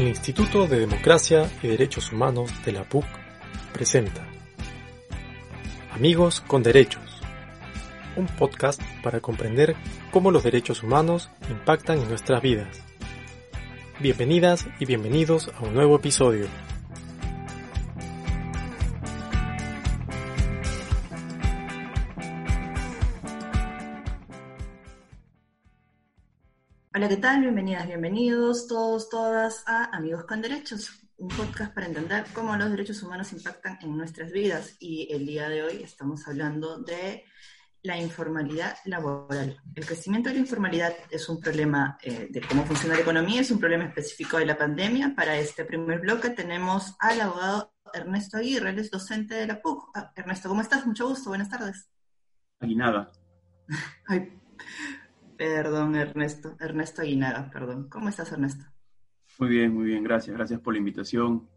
El Instituto de Democracia y Derechos Humanos de la PUC presenta Amigos con Derechos, un podcast para comprender cómo los derechos humanos impactan en nuestras vidas. Bienvenidas y bienvenidos a un nuevo episodio. Hola, ¿qué tal? Bienvenidas, bienvenidos todos, todas a Amigos con Derechos, un podcast para entender cómo los derechos humanos impactan en nuestras vidas. Y el día de hoy estamos hablando de la informalidad laboral. El crecimiento de la informalidad es un problema eh, de cómo funciona la economía, es un problema específico de la pandemia. Para este primer bloque tenemos al abogado Ernesto Aguirre, él es docente de la PUC. Ah, Ernesto, ¿cómo estás? Mucho gusto, buenas tardes. Aguinada. Ay, Perdón, Ernesto. Ernesto Aguinaga, perdón. ¿Cómo estás, Ernesto? Muy bien, muy bien. Gracias. Gracias por la invitación.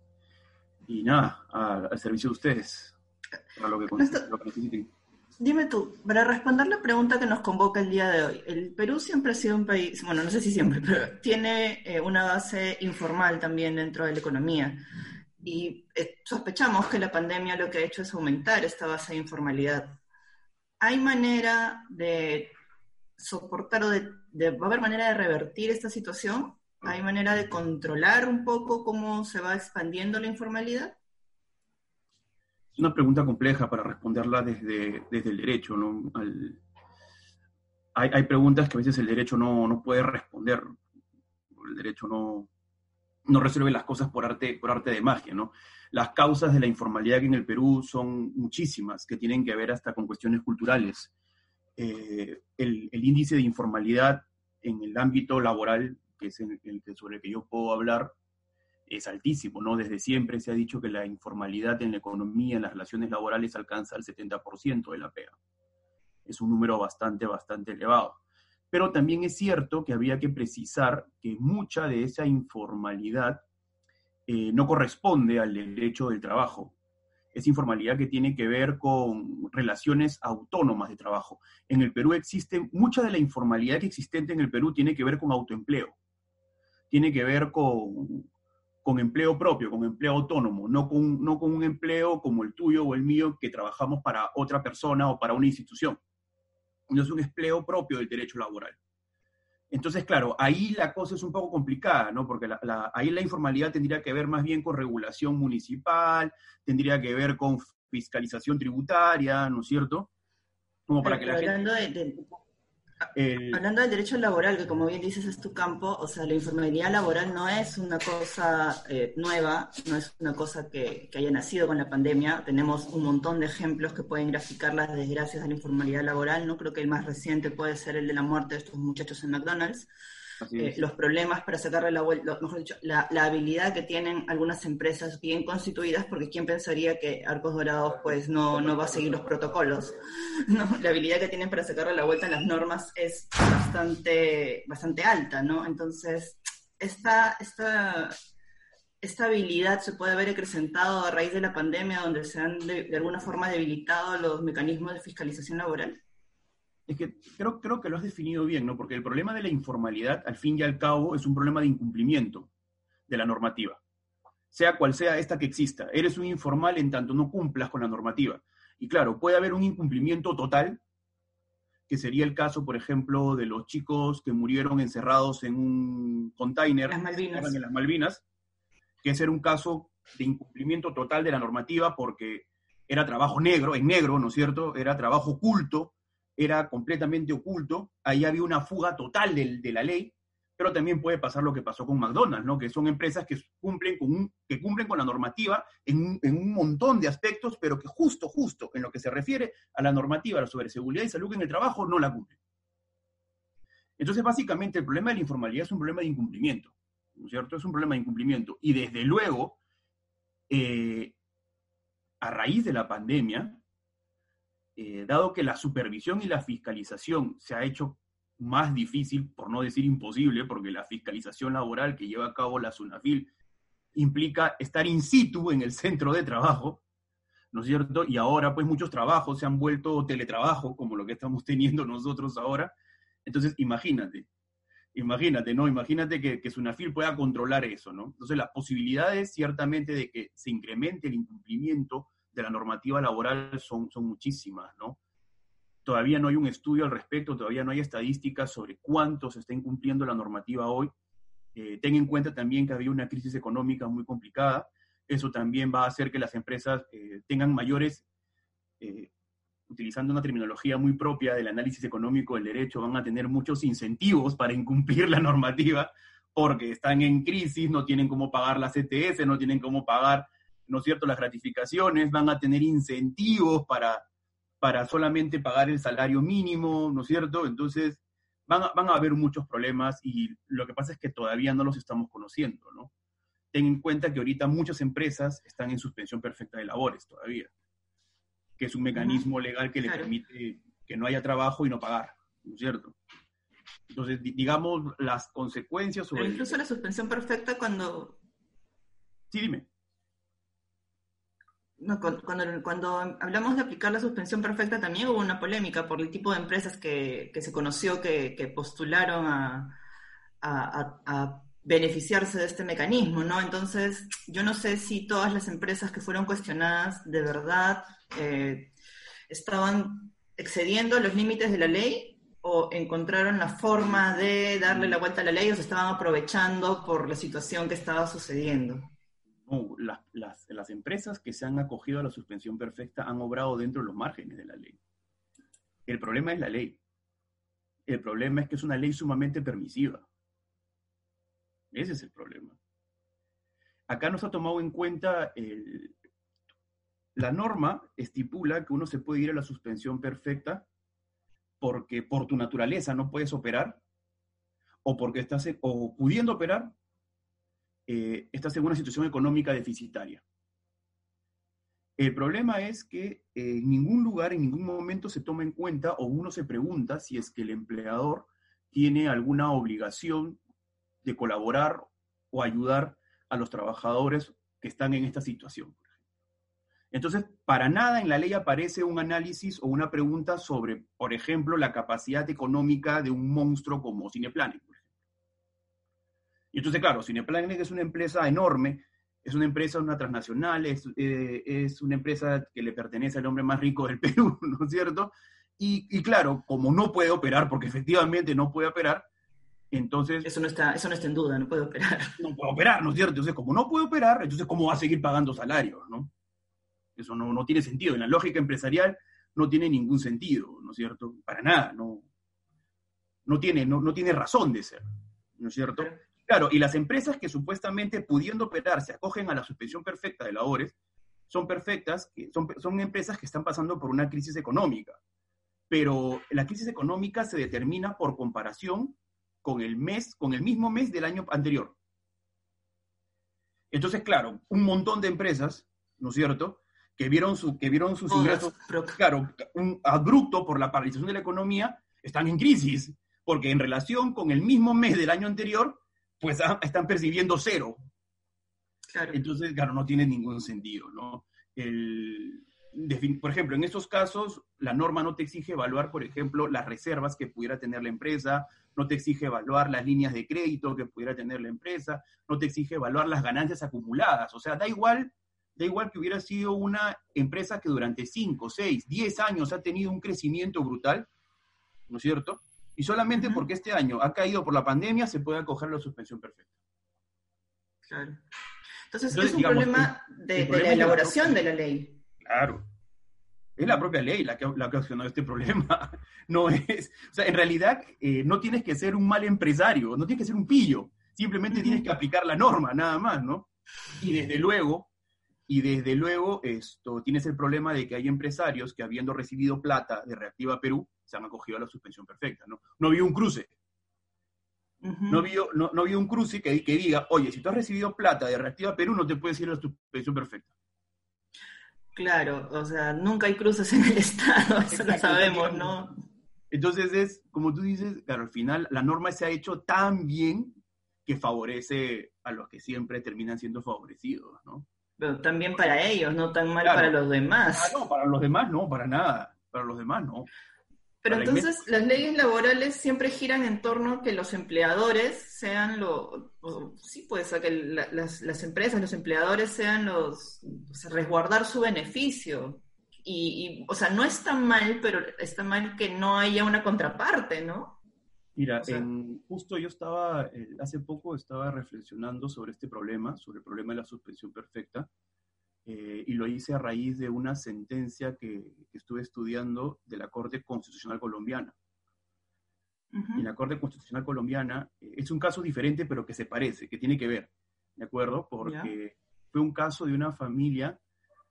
Y nada, al servicio de ustedes. Para lo que, Ernesto, lo que necesiten. Dime tú, para responder la pregunta que nos convoca el día de hoy, el Perú siempre ha sido un país, bueno, no sé si siempre, pero tiene eh, una base informal también dentro de la economía. Y eh, sospechamos que la pandemia lo que ha hecho es aumentar esta base de informalidad. ¿Hay manera de soportar o de, de, va a haber manera de revertir esta situación? ¿Hay manera de controlar un poco cómo se va expandiendo la informalidad? Es una pregunta compleja para responderla desde, desde el derecho. ¿no? Al, hay, hay, preguntas que a veces el derecho no, no puede responder. El derecho no, no resuelve las cosas por arte, por arte de magia. ¿no? Las causas de la informalidad en el Perú son muchísimas, que tienen que ver hasta con cuestiones culturales eh, el, índice de informalidad en el ámbito laboral, que es sobre el que yo puedo hablar, es altísimo, ¿no? Desde siempre se ha dicho que la informalidad en la economía, en las relaciones laborales, alcanza el 70% de la pega. Es un número bastante, bastante elevado. Pero también es cierto que había que precisar que mucha de esa informalidad eh, no corresponde al derecho del trabajo, es informalidad que tiene que ver con relaciones autónomas de trabajo. En el Perú existe, mucha de la informalidad que existente en el Perú tiene que ver con autoempleo, tiene que ver con, con empleo propio, con empleo autónomo, no con, no con un empleo como el tuyo o el mío que trabajamos para otra persona o para una institución. No es un empleo propio del derecho laboral. Entonces, claro, ahí la cosa es un poco complicada, ¿no? Porque la, la, ahí la informalidad tendría que ver más bien con regulación municipal, tendría que ver con fiscalización tributaria, ¿no es cierto? Como para Pero, que la gente... De, de, el... Hablando del derecho laboral, que como bien dices es tu campo, o sea, la informalidad laboral no es una cosa eh, nueva, no es una cosa que, que, haya nacido con la pandemia. Tenemos un montón de ejemplos que pueden graficar las desgracias de la informalidad laboral. No creo que el más reciente puede ser el de la muerte de estos muchachos en McDonald's. Eh, los problemas para sacarle la vuelta, mejor dicho, la, la, habilidad que tienen algunas empresas bien constituidas, porque quién pensaría que Arcos Dorados pues no, no va a seguir los protocolos. ¿no? La habilidad que tienen para sacarle la vuelta en las normas es bastante, bastante alta, ¿no? Entonces, esta, esta, esta habilidad se puede haber acrecentado a raíz de la pandemia, donde se han de, de alguna forma debilitado los mecanismos de fiscalización laboral. Es que creo, creo que lo has definido bien, ¿no? Porque el problema de la informalidad, al fin y al cabo, es un problema de incumplimiento de la normativa. Sea cual sea esta que exista, eres un informal en tanto no cumplas con la normativa. Y claro, puede haber un incumplimiento total, que sería el caso, por ejemplo, de los chicos que murieron encerrados en un container las Malvinas. en las Malvinas, que ese era un caso de incumplimiento total de la normativa porque era trabajo negro, en negro, ¿no es cierto? Era trabajo oculto, era completamente oculto, ahí había una fuga total de, de, la ley, pero también puede pasar lo que pasó con McDonald's, ¿no? que son empresas que cumplen con, un, que cumplen con la normativa en, en, un montón de aspectos, pero que justo, justo en lo que se refiere a la normativa sobre seguridad y salud en el trabajo no la cumplen. Entonces, básicamente, el problema de la informalidad es un problema de incumplimiento, ¿no es cierto? Es un problema de incumplimiento. Y desde luego, eh, a raíz de la pandemia, eh, dado que la supervisión y la fiscalización se ha hecho más difícil, por no decir imposible, porque la fiscalización laboral que lleva a cabo la SUNAFIL implica estar in situ en el centro de trabajo, ¿no es cierto? Y ahora pues muchos trabajos se han vuelto teletrabajo, como lo que estamos teniendo nosotros ahora. Entonces, imagínate, Imagínate, ¿no? Imagínate que, que Sunafil pueda controlar eso, ¿no? Entonces, las posibilidades ciertamente de que se incremente el incumplimiento de la normativa laboral son, son muchísimas, ¿no? Todavía no hay un estudio al respecto, todavía no hay estadísticas sobre cuánto se está incumpliendo la normativa hoy. Eh, ten en cuenta también que había una crisis económica muy complicada. Eso también va a hacer que las empresas eh, tengan mayores eh, utilizando una terminología muy propia del análisis económico del derecho, van a tener muchos incentivos para incumplir la normativa porque están en crisis, no tienen cómo pagar la CTS, no tienen cómo pagar, ¿no es cierto?, las gratificaciones, van a tener incentivos para, para solamente pagar el salario mínimo, ¿no es cierto? Entonces, van a, van a haber muchos problemas y lo que pasa es que todavía no los estamos conociendo, ¿no? Ten en cuenta que ahorita muchas empresas están en suspensión perfecta de labores todavía que es un mecanismo legal que le permite que no haya trabajo y no pagar, ¿no es cierto? Entonces, digamos, las consecuencias sobre... Pero incluso la suspensión perfecta cuando... Sí, dime. No, cuando, cuando, hablamos de aplicar la suspensión perfecta también hubo una polémica por el tipo de empresas que, se conoció que, postularon a, beneficiarse de este mecanismo, ¿no? Entonces, yo no sé si todas las empresas que fueron cuestionadas de verdad eh, estaban excediendo los límites de la ley o encontraron la forma de darle la vuelta a la ley o se estaban aprovechando por la situación que estaba sucediendo. Las, las empresas que se han acogido a la suspensión perfecta han obrado dentro de los márgenes de la ley. El problema es la ley. El problema es que es una ley sumamente permisiva. Ese es el problema. Acá no se ha tomado en cuenta la norma estipula que uno se puede ir a la suspensión perfecta porque por tu naturaleza no puedes operar o porque estás, o pudiendo operar, eh, estás una situación económica deficitaria. El problema es que en ningún lugar, en ningún momento se toma en cuenta o uno se pregunta si es que el empleador tiene alguna obligación de colaborar o ayudar a los trabajadores que están en esta situación. Entonces, para nada en la ley aparece un análisis o una pregunta sobre, por ejemplo, la capacidad económica de un monstruo como Cineplanet. Y entonces, claro, Cineplanet es una empresa enorme, es una empresa, una transnacional, es, eh, es una empresa que le pertenece al hombre más rico del Perú, ¿no es cierto? Y, y, claro, como no puede operar, porque efectivamente no puede operar, entonces... Eso no, está, eso no está en duda, no puede operar. No puede operar, ¿no es cierto? Entonces, como no puede operar, entonces, ¿cómo va a seguir pagando salarios, no? Eso no, no tiene sentido. En la lógica empresarial no tiene ningún sentido, ¿no es cierto? Para nada, no, no, tiene, no, no tiene razón de ser, ¿no es cierto? Claro, y las empresas que supuestamente pudiendo operar se acogen a la suspensión perfecta de labores, son perfectas, son, son empresas que están pasando por una crisis económica. Pero la crisis económica se determina por comparación con el mes, con el mismo mes del año anterior. Entonces, claro, un montón de empresas, ¿no es cierto?, que vieron, su, que vieron sus ingresos, claro, un abrupto por la paralización de la economía, están en crisis, porque en relación con el mismo mes del año anterior, pues ah, están percibiendo cero. Entonces, claro, no tiene ningún sentido, ¿no? El, por ejemplo, en estos casos, la norma no te exige evaluar, por ejemplo, las reservas que pudiera tener la empresa, no te exige evaluar las líneas de crédito que pudiera tener la empresa, no te exige evaluar las ganancias acumuladas. O sea, da igual da igual que hubiera sido una empresa que durante 5, 6, 10 años ha tenido un crecimiento brutal, ¿no es cierto? Y solamente porque este año ha caído por la pandemia se puede acoger la suspensión perfecta. Claro. Entonces, es un problema de, la elaboración de la ley. Claro. Es la propia ley la que, la que ha ocasionado este problema. No es. O sea, en realidad eh, no tienes que ser un mal empresario, no tienes que ser un pillo. Simplemente tienes que aplicar la norma, nada más, ¿no? Y desde luego, y desde luego, esto, tienes el problema de que hay empresarios que habiendo recibido plata de Reactiva Perú, se han acogido a la suspensión perfecta, ¿no? No vio un cruce. No vio, no, no un cruce que, que diga, oye, si tú has recibido plata de Reactiva Perú, no te puedes ir a la suspensión perfecta. Claro, o sea, nunca hay cruces en el Estado, eso lo sabemos, ¿no? Entonces es, como tú dices, claro, al final la norma se ha hecho tan bien que favorece a los que siempre terminan siendo favorecidos, ¿no? Pero también para ellos, no tan mal para los demás. Ah, no, para los demás no, para nada. Para los demás no. Pero entonces las leyes laborales siempre giran en torno a que los empleadores sean los, sí, pues a que las, las, empresas, los empleadores sean los, o sea, resguardar su beneficio. Y, o sea, no está mal, pero está mal que no haya una contraparte, ¿no? Mira, justo yo estaba, eh, hace poco estaba reflexionando sobre este problema, sobre el problema de la suspensión perfecta, eh, y lo hice a raíz de una sentencia que, estuve estudiando de la Corte Constitucional Colombiana. En la Corte Constitucional Colombiana eh, es un caso diferente, pero que se parece, que tiene que ver, ¿de acuerdo? Porque fue un caso de una familia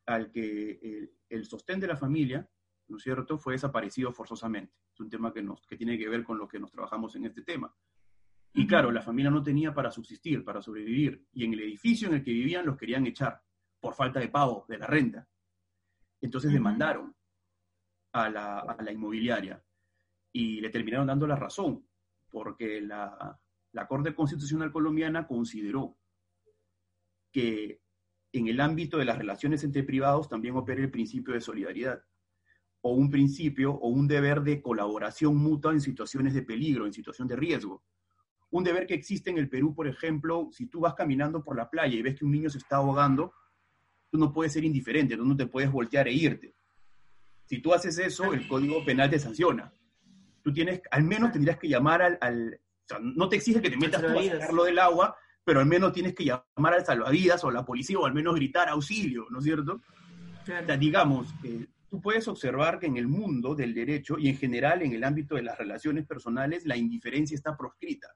al que el, sostén de la familia, ¿no es cierto?, fue desaparecido forzosamente. Es un tema que, nos, que tiene que ver con lo que nos trabajamos en este tema. Y claro, la familia no tenía para subsistir, para sobrevivir, y en el edificio en el que vivían los querían echar por falta de pago de la renta. Entonces demandaron a la, inmobiliaria y le terminaron dando la razón, porque la, la Corte Constitucional Colombiana consideró que en el ámbito de las relaciones entre privados también opera el principio de solidaridad, o un principio o un deber de colaboración mutua en situaciones de peligro, en situación de riesgo. Un deber que existe en el Perú, por ejemplo, si tú vas caminando por la playa y ves que un niño se está ahogando, tú no puedes ser indiferente, tú no te puedes voltear e irte. Si tú haces eso, el Código Penal te sanciona. Tú tienes, al menos tendrías que llamar al, o sea, no te exige que te metas tú a sacarlo del agua, pero al menos tienes que llamar al salvavidas o a la policía o al menos gritar auxilio, ¿no es cierto? O sea, digamos, eh, tú puedes observar que en el mundo del derecho y en general en el ámbito de las relaciones personales la indiferencia está proscrita.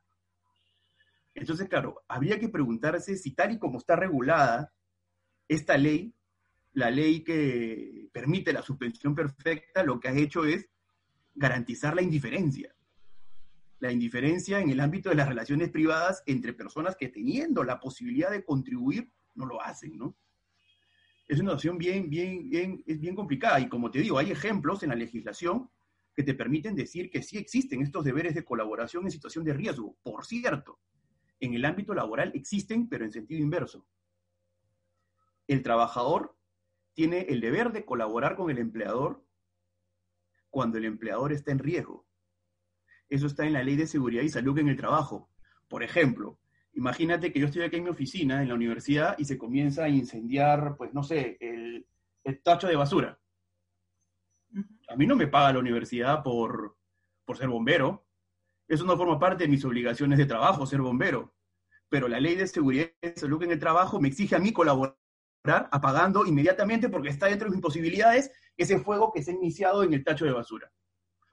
Entonces, claro, habría que preguntarse si tal y como está regulada esta ley, la ley que permite la suspensión perfecta, lo que ha hecho es garantizar la indiferencia. La indiferencia en el ámbito de las relaciones privadas entre personas que teniendo la posibilidad de contribuir, no lo hacen, ¿no? Es una opción bien, bien, bien, es bien complicada. Y como te digo, hay ejemplos en la legislación que te permiten decir que sí existen estos deberes de colaboración en situación de riesgo. Por cierto, en el ámbito laboral existen, pero en sentido inverso el trabajador tiene el deber de colaborar con el empleador cuando el empleador está en riesgo. Eso está en la ley de seguridad y salud en el trabajo. Por ejemplo, imagínate que yo estoy aquí en mi oficina, en la universidad, y se comienza a incendiar, pues no sé, el, tacho de basura. A mí no me paga la universidad por, por ser bombero. Eso no forma parte de mis obligaciones de trabajo, ser bombero. Pero la ley de seguridad y salud en el trabajo me exige a mí colaborar apagando inmediatamente porque está dentro de mis posibilidades ese fuego que se ha iniciado en el tacho de basura.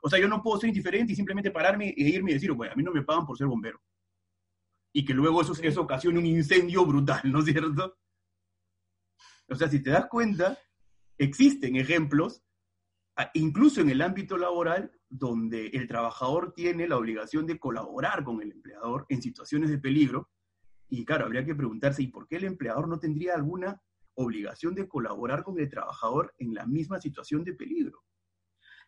O sea, yo no puedo ser indiferente y simplemente pararme e irme y decir, bueno, a mí no me pagan por ser bombero. Y que luego eso, eso ocasione un incendio brutal, ¿no es cierto? O sea, si te das cuenta, existen ejemplos, incluso en el ámbito laboral, donde el trabajador tiene la obligación de colaborar con el empleador en situaciones de peligro. Y claro, habría que preguntarse, ¿y por qué el empleador no tendría alguna obligación de colaborar con el trabajador en la misma situación de peligro.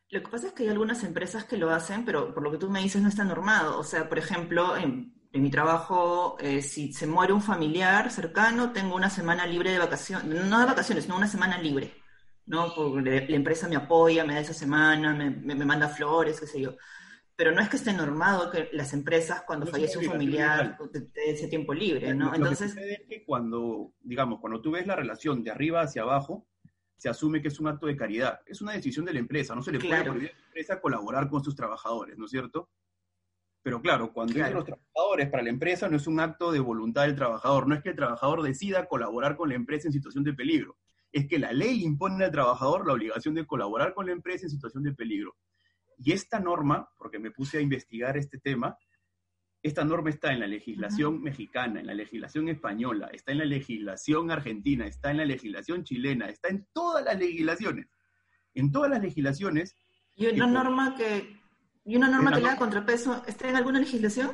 Lo que pasa es que hay algunas empresas que lo hacen, pero por lo que tú me dices no está normado. O sea, por ejemplo, en, mi trabajo, eh, si se muere un familiar cercano, tengo una semana libre de vacaciones, no de vacaciones, sino una semana libre. ¿no? Porque la empresa me apoya, me da esa semana, me, me manda flores, qué sé yo pero no es que esté normado que las empresas cuando fallece un familiar te ese tiempo libre, ¿no? Entonces que es que cuando, digamos, cuando tú ves la relación de arriba hacia abajo, se asume que es un acto de caridad. Es una decisión de la empresa, no se le puede prohibir a la empresa colaborar con sus trabajadores, ¿no es cierto? Pero claro, cuando claro. los trabajadores para la empresa no es un acto de voluntad del trabajador, no es que el trabajador decida colaborar con la empresa en situación de peligro, es que la ley impone al trabajador la obligación de colaborar con la empresa en situación de peligro. Y esta norma, porque me puse a investigar este tema, esta norma está en la legislación mexicana, en la legislación española, está en la legislación argentina, está en la legislación chilena, está en todas las legislaciones. En todas las legislaciones. ¿Y una norma que, y una norma que le da contrapeso está en alguna legislación?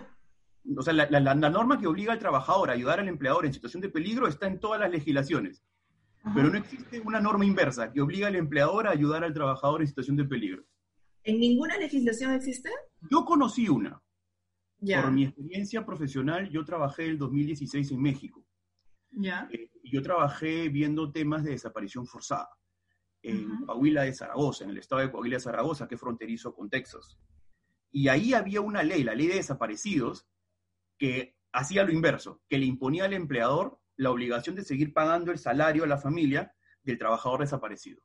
O sea, la, norma que obliga al trabajador a ayudar al empleador en situación de peligro está en todas las legislaciones. Pero no existe una norma inversa que obliga al empleador a ayudar al trabajador en situación de peligro. ¿En ninguna legislación existe? Yo conocí una. Por mi experiencia profesional, yo trabajé el 2016 en México. Ya. Eh, yo trabajé viendo temas de desaparición forzada. en Coahuila de Zaragoza, en el estado de Coahuila de Zaragoza, que es fronterizo con Texas. Y ahí había una ley, la ley de desaparecidos, que hacía lo inverso, que le imponía al empleador la obligación de seguir pagando el salario a la familia del trabajador desaparecido.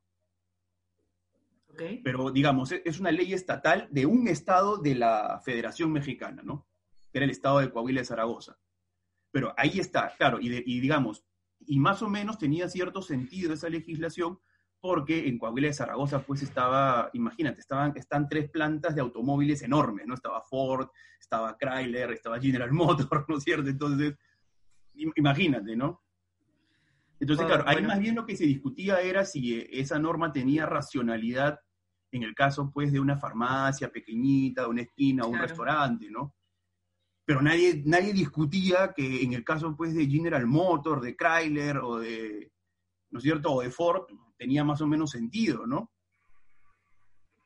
Pero, digamos, e-, es una ley estatal de un estado de la Federación Mexicana, ¿no? Que era el estado de Coahuila de Zaragoza. Pero ahí está, claro, y, y digamos, y más o menos tenía cierto sentido esa legislación porque en Coahuila de Zaragoza pues estaba, imagínate, estaban, están tres plantas de automóviles enormes, ¿no? Estaba Ford, estaba Chrysler, estaba General Motors, ¿no es cierto? Entonces, imagínate, ¿no? Entonces, claro, ahí más bien lo que se discutía era si eh, esa norma tenía racionalidad en el caso, pues, de una farmacia pequeñita, de una esquina o un restaurante, ¿no? Pero nadie, nadie discutía que en el caso, pues, de General Motors, de Chrysler o de, ¿no es cierto?, o de Ford, tenía más o menos sentido, ¿no?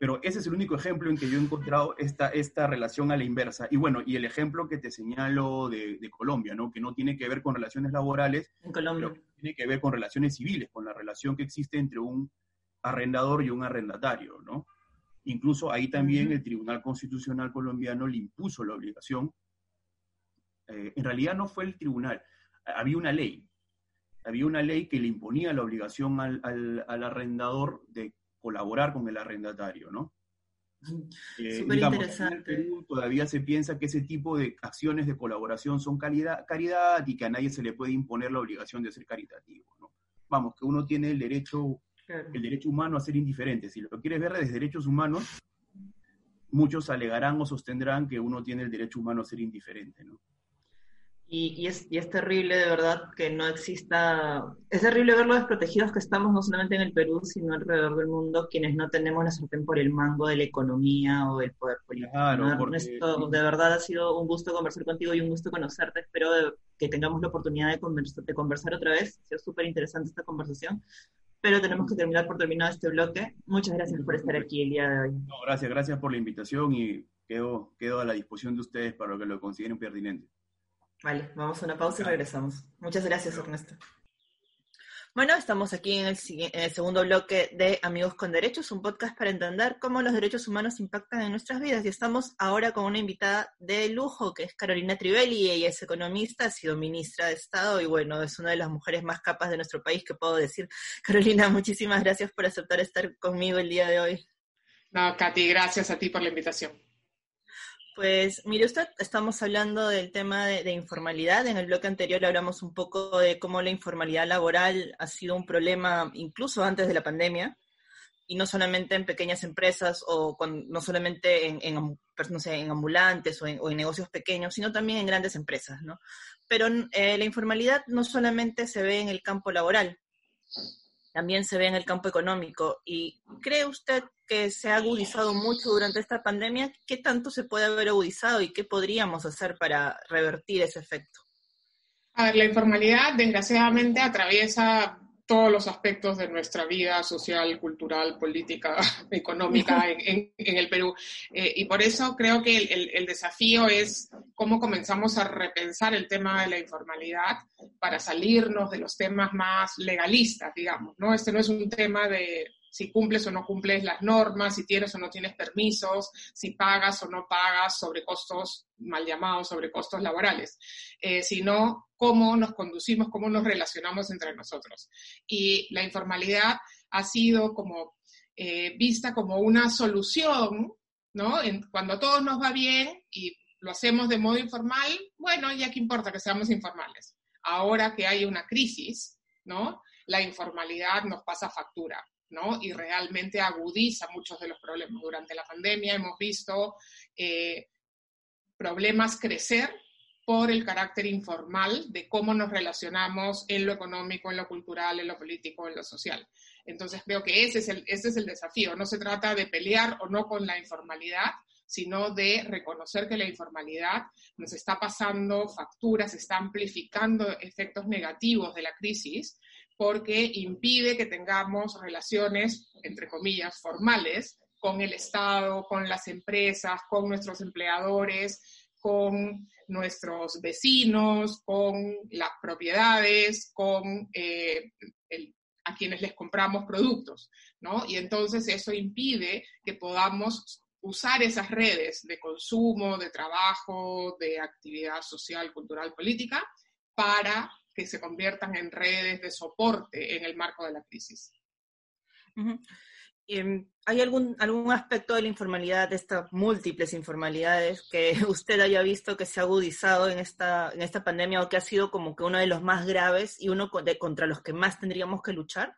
Pero ese es el único ejemplo en que yo he encontrado esta, esta relación a la inversa. Y bueno, y el ejemplo que te señalo de, Colombia, ¿no? Que no tiene que ver con relaciones laborales, en Colombia. tiene que ver con relaciones civiles, con la relación que existe entre un arrendador y un arrendatario, ¿no? Incluso ahí también el Tribunal Constitucional colombiano le impuso la obligación. Eh, en realidad no fue el tribunal, había una ley, había una ley que le imponía la obligación al, al, arrendador de colaborar con el arrendatario, ¿no? Eh, interesante. En Perú todavía se piensa que ese tipo de acciones de colaboración son caridad, caridad y que a nadie se le puede imponer la obligación de ser caritativo, ¿no? Vamos, que uno tiene el derecho, el derecho humano a ser indiferente. Si lo quieres ver desde derechos humanos, muchos alegarán o sostendrán que uno tiene el derecho humano a ser indiferente, ¿no? Y, es, terrible de verdad que no exista, es terrible ver lo desprotegidos que estamos no solamente en el Perú, sino alrededor del mundo, quienes no tenemos la sartén por el mango de la economía o del poder político. de verdad ha sido un gusto conversar contigo y un gusto conocerte. Espero que tengamos la oportunidad de, conversar, de conversar otra vez. Ha sido súper interesante esta conversación. Pero tenemos que terminar por terminado este bloque. Muchas gracias por estar aquí el día de hoy. gracias, gracias por la invitación y quedo, quedo a la disposición de ustedes para que lo consideren pertinente. Vale, vamos a una pausa y regresamos. Muchas gracias, Ernesto. Bueno, estamos aquí en el, segundo bloque de Amigos con Derechos, un podcast para entender cómo los derechos humanos impactan en nuestras vidas. Y estamos ahora con una invitada de lujo, que es Carolina Trivelli. Ella es economista, ha sido ministra de Estado y bueno, es una de las mujeres más capas de nuestro país que puedo decir. Carolina, muchísimas gracias por aceptar estar conmigo el día de hoy. No, Katy, gracias a ti por la invitación. Pues mire usted, estamos hablando del tema de, informalidad. En el bloque anterior hablamos un poco de cómo la informalidad laboral ha sido un problema incluso antes de la pandemia, y no solamente en pequeñas empresas o no solamente en, en ambulantes o en, negocios pequeños, sino también en grandes empresas. ¿no? Pero eh, la informalidad no solamente se ve en el campo laboral, también se ve en el campo económico. ¿Y cree usted que se ha agudizado mucho durante esta pandemia? ¿Qué tanto se puede haber agudizado y qué podríamos hacer para revertir ese efecto? A ver, la informalidad desgraciadamente atraviesa todos los aspectos de nuestra vida social, cultural, política, económica en, el Perú. Eh, y por eso creo que el, desafío es cómo comenzamos a repensar el tema de la informalidad para salirnos de los temas más legalistas, digamos, ¿no? Este no es un tema de si cumples o no cumples las normas, si tienes o no tienes permisos, si pagas o no pagas sobre costos, mal llamados, sobre costos laborales, eh, sino cómo nos conducimos, cómo nos relacionamos entre nosotros. Y la informalidad ha sido como eh, vista como una solución, ¿no? cuando a todos nos va bien y lo hacemos de modo informal, bueno, ya qué importa que seamos informales. Ahora que hay una crisis, ¿no? La informalidad nos pasa factura. Y realmente agudiza muchos de los problemas. Durante la pandemia hemos visto eh, problemas crecer por el carácter informal de cómo nos relacionamos en lo económico, en lo cultural, en lo político, en lo social. Entonces creo que ese es el, ese es el desafío. No se trata de pelear o no con la informalidad, sino de reconocer que la informalidad nos está pasando facturas, está amplificando efectos negativos de la crisis porque impide que tengamos relaciones, entre comillas, formales con el Estado, con las empresas, con nuestros empleadores, con nuestros vecinos, con las propiedades, con eh, a quienes les compramos productos. ¿no? Y entonces eso impide que podamos usar esas redes de consumo, de trabajo, de actividad social, cultural, política, para que se conviertan en redes de soporte en el marco de la crisis. Em, ¿Hay algún, algún aspecto de la informalidad, de estas múltiples informalidades, que usted haya visto que se ha agudizado en esta, en esta pandemia o que ha sido como que uno de los más graves y uno contra los que más tendríamos que luchar?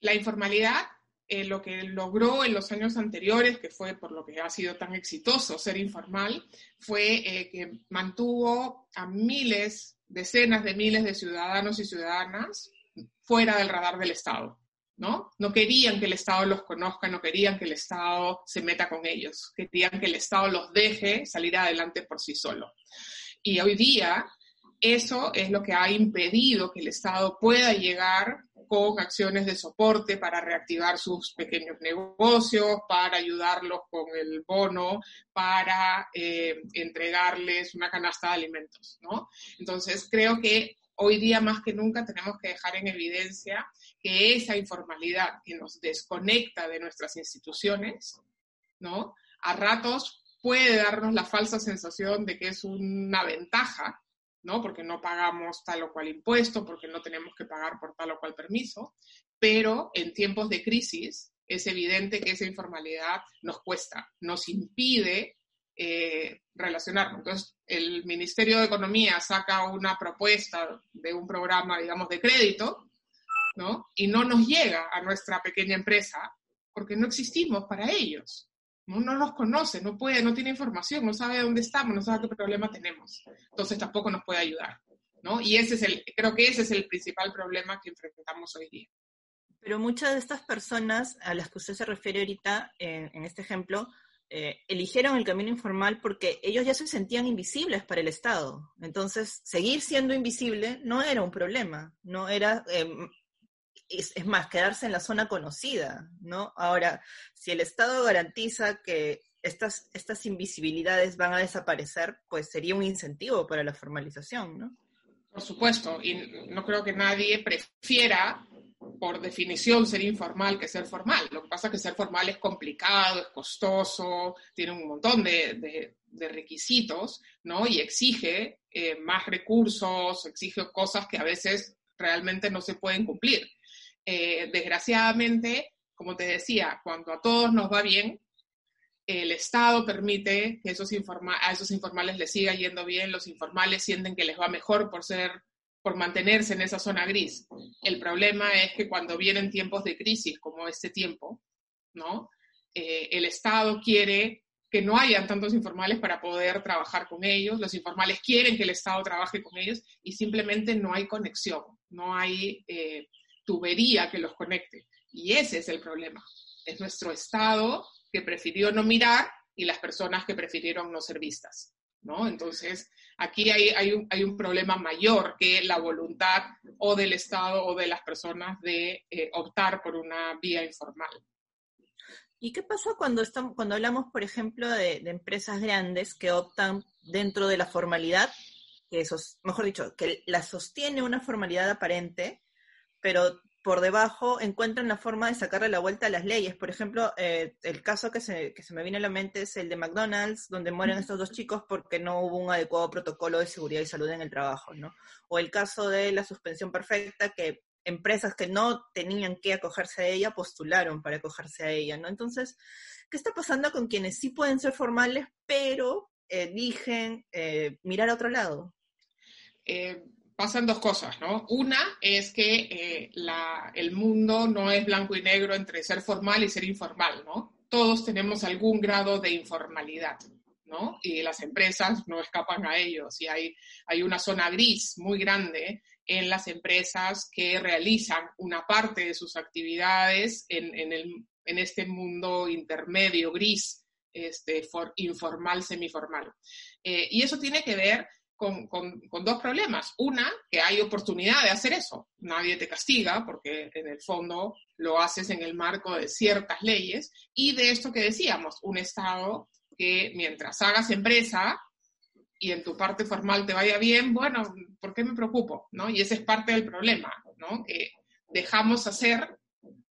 La informalidad, eh, lo que logró en los años anteriores, que fue por lo que ha sido tan exitoso ser informal, fue eh, que mantuvo a miles, decenas de miles de ciudadanos y ciudadanas fuera del radar del Estado. ¿no? No querían que el Estado los conozca, no querían que el Estado se meta con ellos, querían que el Estado los deje salir adelante por sí solo. Y hoy día eso es lo que ha impedido que el Estado pueda llegar con acciones de soporte para reactivar sus pequeños negocios, para ayudarlos con el bono, para eh, entregarles una canasta de alimentos, ¿no? Entonces, creo que hoy día más que nunca tenemos que dejar en evidencia que esa informalidad que nos desconecta de nuestras instituciones, ¿no? A ratos puede darnos la falsa sensación de que es una ventaja, ¿no? Porque no pagamos tal o cual impuesto, porque no tenemos que pagar por tal o cual permiso, pero en tiempos de crisis es evidente que esa informalidad nos cuesta, nos impide eh, relacionarnos. Entonces, el Ministerio de Economía saca una propuesta de un programa, digamos, de crédito, ¿no? Y no nos llega a nuestra pequeña empresa porque no existimos para ellos. No, no nos conoce, no puede, no tiene información, no sabe dónde estamos, no sabe qué problema tenemos. Entonces tampoco nos puede ayudar, ¿no? Y ese es el, creo que ese es el principal problema que enfrentamos hoy día. Pero muchas de estas personas a las que usted se refiere ahorita en este ejemplo eh, eligieron el camino informal porque ellos ya se sentían invisibles para el Estado. Entonces, seguir siendo invisible no era un problema, no era, em, es, más, quedarse en la zona conocida, ¿no? Ahora, si el Estado garantiza que estas, estas invisibilidades van a desaparecer, pues sería un incentivo para la formalización, ¿no? Por supuesto, y no creo que nadie prefiera por definición ser informal que ser formal. Lo que pasa es que ser formal es complicado, es costoso, tiene un montón de, requisitos, ¿no? Y exige eh, más recursos, exige cosas que a veces realmente no se pueden cumplir. Eh, desgraciadamente, como te decía, cuando a todos nos va bien, el Estado permite que esos a esos informales les siga yendo bien, los informales sienten que les va mejor por ser por mantenerse en esa zona gris. El problema es que cuando vienen tiempos de crisis como este tiempo, ¿no? Eh, el Estado quiere que no hayan tantos informales para poder trabajar con ellos, los informales quieren que el Estado trabaje con ellos y simplemente no hay conexión, no hay eh, tubería que los conecte. Y ese es el problema. Es nuestro Estado que prefirió no mirar y las personas que prefirieron no ser vistas. ¿no? Entonces, aquí hay, un, problema mayor que la voluntad o del Estado o de las personas de eh, optar por una vía informal. ¿Y qué pasa cuando, estamos, cuando hablamos, por ejemplo, de, empresas grandes que optan dentro de la formalidad, que mejor dicho, que la sostiene una formalidad aparente, pero por debajo encuentran la forma de sacarle la vuelta a las leyes. Por ejemplo, eh, el caso que se, que se me viene a la mente es el de McDonald's, donde mueren estos dos chicos porque no hubo un adecuado protocolo de seguridad y salud en el trabajo, ¿no? O el caso de la suspensión perfecta, que empresas que no tenían que acogerse a ella postularon para acogerse a ella, ¿no? Entonces, ¿qué está pasando con quienes sí pueden ser formales, pero eligen eh, mirar a otro lado? Eh, pasan dos cosas, ¿no? Una es que eh, el mundo no es blanco y negro entre ser formal y ser informal, ¿no? Todos tenemos algún grado de informalidad, ¿no? Y las empresas no escapan a ellos. Y hay, una zona gris muy grande en las empresas que realizan una parte de sus actividades en, este mundo intermedio gris, este, for, informal, semiformal. Eh, y eso tiene que ver con, dos problemas. Una, que hay oportunidad de hacer eso. Nadie te castiga porque en el fondo lo haces en el marco de ciertas leyes. Y de esto que decíamos, un Estado que mientras hagas empresa y en tu parte formal te vaya bien, bueno, ¿por qué me preocupo? ¿no? Y ese es parte del problema, ¿no? Que dejamos hacer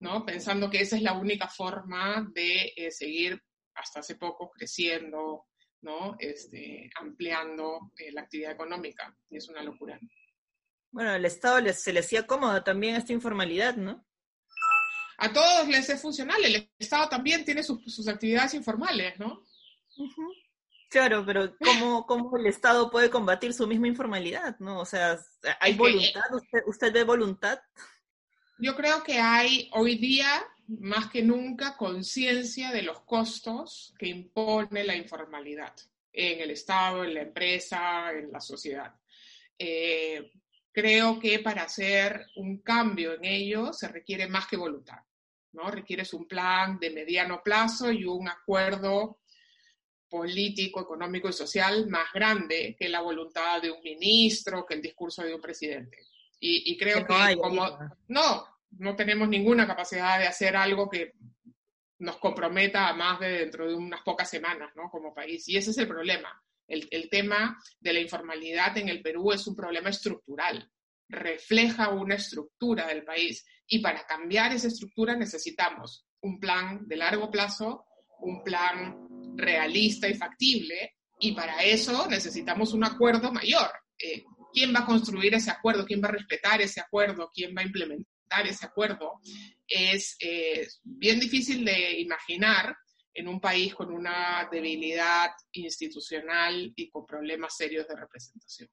¿no? Pensando que esa es la única forma de eh, seguir hasta hace poco creciendo, ¿no? Este, ampliando eh, la actividad económica. Y es una locura. Bueno, al Estado se le hacía cómoda también esta informalidad, ¿no? A todos les es funcional. El Estado también tiene sus, actividades informales, ¿no? Claro, pero ¿cómo, ¿cómo, el Estado puede combatir su misma informalidad? ¿no? O sea, ¿hay voluntad? ¿Usted, ¿Usted ve voluntad? Yo creo que hay hoy día, más que nunca, conciencia de los costos que impone la informalidad en el Estado, en la empresa, en la sociedad. Eh, creo que para hacer un cambio en ello se requiere más que voluntad, ¿no? Requieres un plan de mediano plazo y un acuerdo político, económico y social más grande que la voluntad de un ministro, que el discurso de un presidente. Y, creo que, como no, no tenemos ninguna capacidad de hacer algo que nos comprometa a más de dentro de unas pocas semanas, ¿no? Como país. Y ese es el problema. El, el, tema de la informalidad en el Perú es un problema estructural, refleja una estructura del país y para cambiar esa estructura necesitamos un plan de largo plazo, un plan realista y factible y para eso necesitamos un acuerdo mayor. Eh, ¿Quién va a construir ese acuerdo? ¿Quién va a respetar ese acuerdo? ¿Quién va a implementar ese acuerdo? Es eh, bien difícil de imaginar en un país con una debilidad institucional y con problemas serios de representación.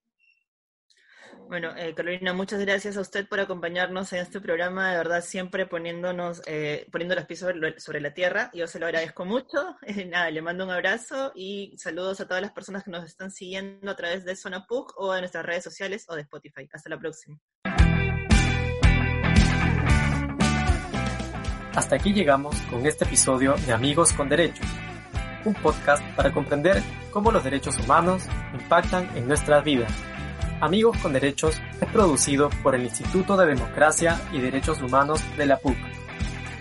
Bueno, eh, Carolina, muchas gracias a usted por acompañarnos en este programa, de verdad siempre poniéndonos, eh, poniendo los pies sobre, la tierra. Yo se lo agradezco mucho. nada, le mando un abrazo y saludos a todas las personas que nos están siguiendo a través de Zona PUC o de nuestras redes sociales o de Spotify. Hasta la próxima. Hasta aquí llegamos con este episodio de Amigos con Derechos, un podcast para comprender cómo los derechos humanos impactan en nuestras vidas. Amigos con Derechos es producido por el Instituto de Democracia y Derechos Humanos de la PUC.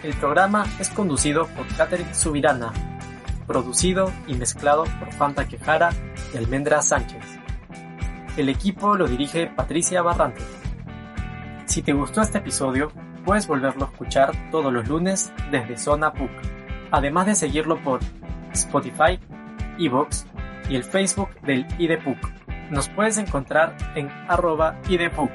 El programa es conducido por Catherine Subirana, producido y mezclado por Fanta Quejara y Almendra Sánchez. El equipo lo dirige Patricia Barrante. Si te gustó este episodio, puedes volverlo a escuchar todos los lunes desde Zona PUC, además de seguirlo por Spotify, Evox y el Facebook del IDPUC. Nos puedes encontrar en arroba IDPUC.